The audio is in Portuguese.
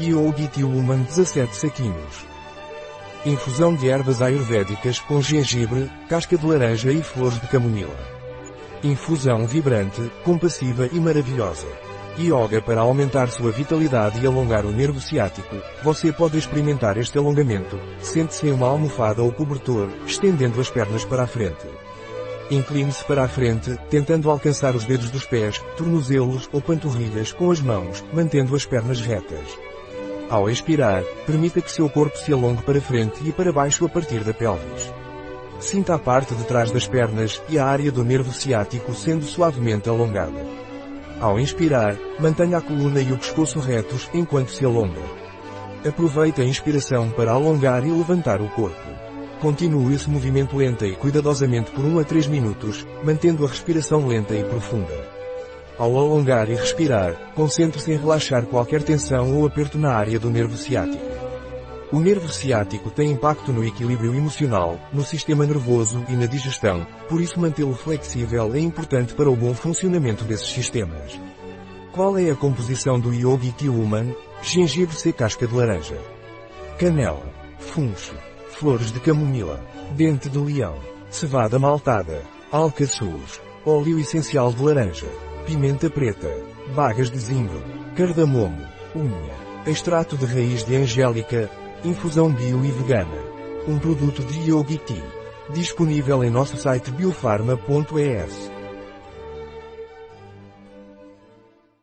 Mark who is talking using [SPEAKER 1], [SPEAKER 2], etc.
[SPEAKER 1] Yogi Tea Woman 17 saquinhos. Infusão de ervas ayurvédicas com gengibre, casca de laranja e flores de camomila. Infusão vibrante, compassiva e maravilhosa. Yoga para aumentar sua vitalidade e alongar o nervo ciático. Você pode experimentar este alongamento. Sente-se em uma almofada ou cobertor, estendendo as pernas para a frente. Incline-se para a frente, tentando alcançar os dedos dos pés, tornozelos ou panturrilhas com as mãos, mantendo as pernas retas. Ao expirar, permita que seu corpo se alongue para frente e para baixo a partir da pelvis. Sinta a parte de trás das pernas e a área do nervo ciático sendo suavemente alongada. Ao inspirar, mantenha a coluna e o pescoço retos enquanto se alonga. Aproveite a inspiração para alongar e levantar o corpo. Continue esse movimento lenta e cuidadosamente por 1 a 3 minutos, mantendo a respiração lenta e profunda. Ao alongar e respirar, concentre-se em relaxar qualquer tensão ou aperto na área do nervo ciático. O nervo ciático tem impacto no equilíbrio emocional, no sistema nervoso e na digestão, por isso mantê-lo flexível é importante para o bom funcionamento desses sistemas. Qual é a composição do Yogi Tea Woman? Gengibre C casca de laranja. Canela. Funcho. Flores de camomila. Dente de leão. Cevada maltada. Alcaçuz. Óleo essencial de laranja pimenta preta, bagas de zinco, cardamomo, unha, extrato de raiz de angélica, infusão bio e vegana. Um produto de Yogi Tea. Disponível em nosso site biofarma.es.